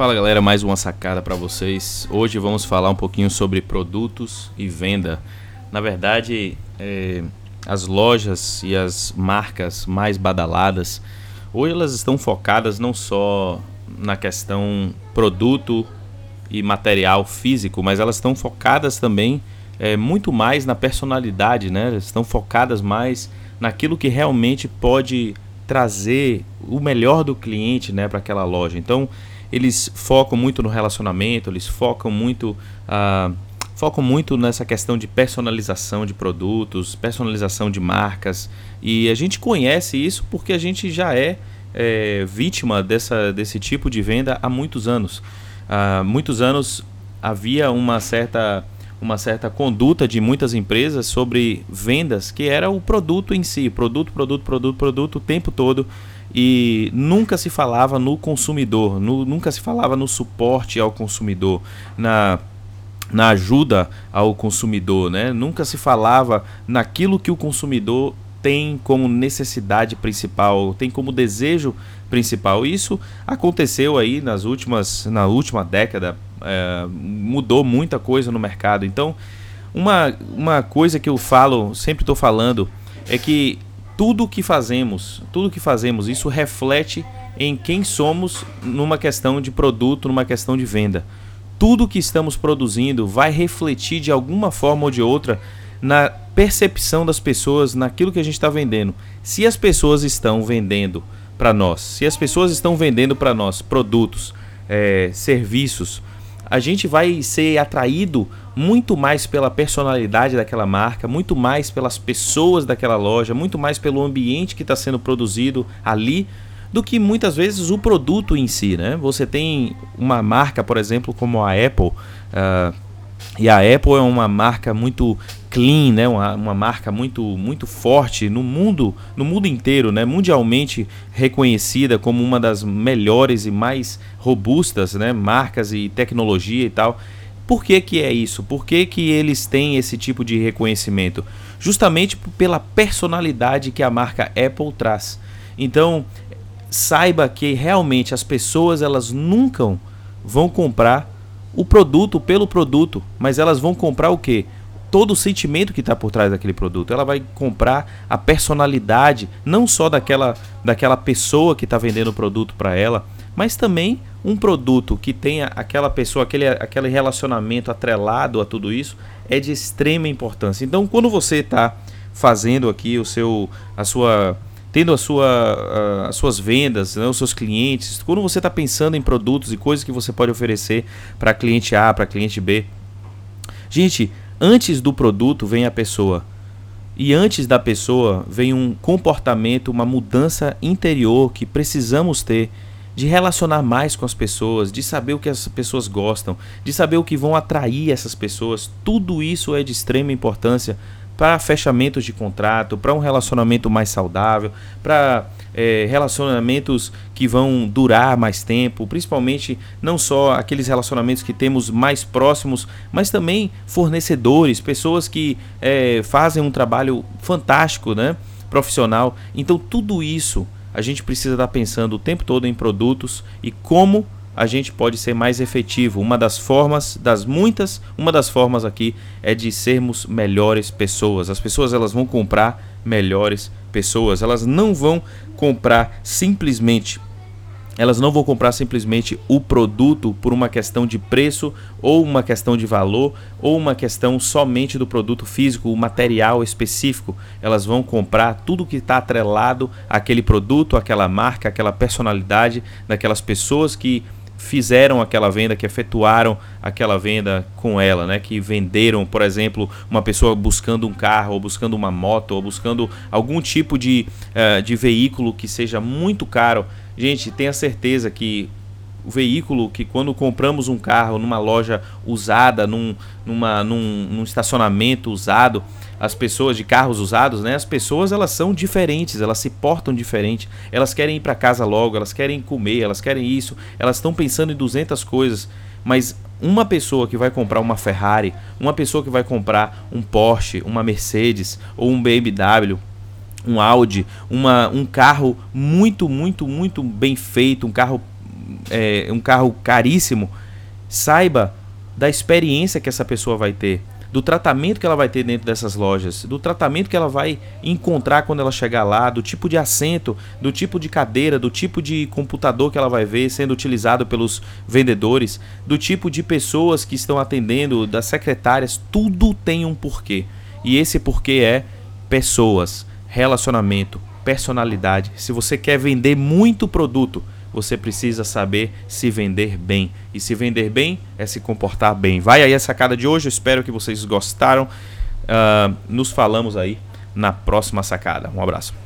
Fala galera, mais uma sacada para vocês. Hoje vamos falar um pouquinho sobre produtos e venda. Na verdade, é, as lojas e as marcas mais badaladas, hoje elas estão focadas não só na questão produto e material físico, mas elas estão focadas também é, muito mais na personalidade, né? Elas estão focadas mais naquilo que realmente pode trazer o melhor do cliente, né, para aquela loja. Então eles focam muito no relacionamento, eles focam muito, uh, focam muito nessa questão de personalização de produtos, personalização de marcas. E a gente conhece isso porque a gente já é, é vítima dessa, desse tipo de venda há muitos anos. Há muitos anos havia uma certa uma certa conduta de muitas empresas sobre vendas que era o produto em si, produto, produto, produto, produto o tempo todo e nunca se falava no consumidor, no, nunca se falava no suporte ao consumidor, na, na ajuda ao consumidor, né? nunca se falava naquilo que o consumidor tem como necessidade principal, tem como desejo principal. Isso aconteceu aí nas últimas, na última década, é, mudou muita coisa no mercado. Então, uma, uma coisa que eu falo, sempre estou falando, é que tudo que fazemos, tudo que fazemos, isso reflete em quem somos numa questão de produto, numa questão de venda. Tudo que estamos produzindo vai refletir de alguma forma ou de outra na percepção das pessoas naquilo que a gente está vendendo. Se as pessoas estão vendendo para nós, se as pessoas estão vendendo para nós produtos, é, serviços, a gente vai ser atraído muito mais pela personalidade daquela marca, muito mais pelas pessoas daquela loja, muito mais pelo ambiente que está sendo produzido ali, do que muitas vezes o produto em si. Né? Você tem uma marca, por exemplo, como a Apple. Uh, e a Apple é uma marca muito clean, né? uma, uma marca muito, muito forte no mundo, no mundo inteiro, né? mundialmente reconhecida como uma das melhores e mais robustas né? marcas e tecnologia e tal. Por que, que é isso? Por que, que eles têm esse tipo de reconhecimento? Justamente pela personalidade que a marca Apple traz. Então, saiba que realmente as pessoas elas nunca vão comprar o produto pelo produto, mas elas vão comprar o que? Todo o sentimento que está por trás daquele produto. Ela vai comprar a personalidade, não só daquela, daquela pessoa que está vendendo o produto para ela, mas também um produto que tenha aquela pessoa, aquele, aquele relacionamento atrelado a tudo isso, é de extrema importância. Então, quando você está fazendo aqui o seu, a sua tendo a sua, as suas vendas, né, os seus clientes, quando você está pensando em produtos e coisas que você pode oferecer para cliente A, para cliente B. Gente, antes do produto vem a pessoa. E antes da pessoa vem um comportamento, uma mudança interior que precisamos ter de relacionar mais com as pessoas, de saber o que as pessoas gostam, de saber o que vão atrair essas pessoas. Tudo isso é de extrema importância para fechamentos de contrato, para um relacionamento mais saudável, para é, relacionamentos que vão durar mais tempo, principalmente não só aqueles relacionamentos que temos mais próximos, mas também fornecedores, pessoas que é, fazem um trabalho fantástico, né, profissional. Então tudo isso a gente precisa estar pensando o tempo todo em produtos e como a gente pode ser mais efetivo. Uma das formas, das muitas, uma das formas aqui é de sermos melhores pessoas. As pessoas elas vão comprar melhores pessoas. Elas não vão comprar simplesmente elas não vão comprar simplesmente o produto por uma questão de preço ou uma questão de valor ou uma questão somente do produto físico, o material específico. Elas vão comprar tudo que está atrelado àquele produto, àquela marca, àquela personalidade daquelas pessoas que fizeram aquela venda, que efetuaram aquela venda com ela, né? Que venderam, por exemplo, uma pessoa buscando um carro, ou buscando uma moto, ou buscando algum tipo de, uh, de veículo que seja muito caro. Gente, tenha certeza que veículo que quando compramos um carro numa loja usada, num, numa, num, num estacionamento usado, as pessoas de carros usados, né? As pessoas elas são diferentes, elas se portam diferente, elas querem ir para casa logo, elas querem comer, elas querem isso, elas estão pensando em 200 coisas, mas uma pessoa que vai comprar uma Ferrari, uma pessoa que vai comprar um Porsche, uma Mercedes ou um BMW, um Audi, uma, um carro muito, muito, muito bem feito, um carro é, um carro caríssimo, saiba da experiência que essa pessoa vai ter, do tratamento que ela vai ter dentro dessas lojas, do tratamento que ela vai encontrar quando ela chegar lá, do tipo de assento, do tipo de cadeira, do tipo de computador que ela vai ver sendo utilizado pelos vendedores, do tipo de pessoas que estão atendendo, das secretárias, tudo tem um porquê. E esse porquê é pessoas, relacionamento, personalidade. Se você quer vender muito produto, você precisa saber se vender bem. E se vender bem é se comportar bem. Vai aí a sacada de hoje, eu espero que vocês gostaram. Uh, nos falamos aí na próxima sacada. Um abraço.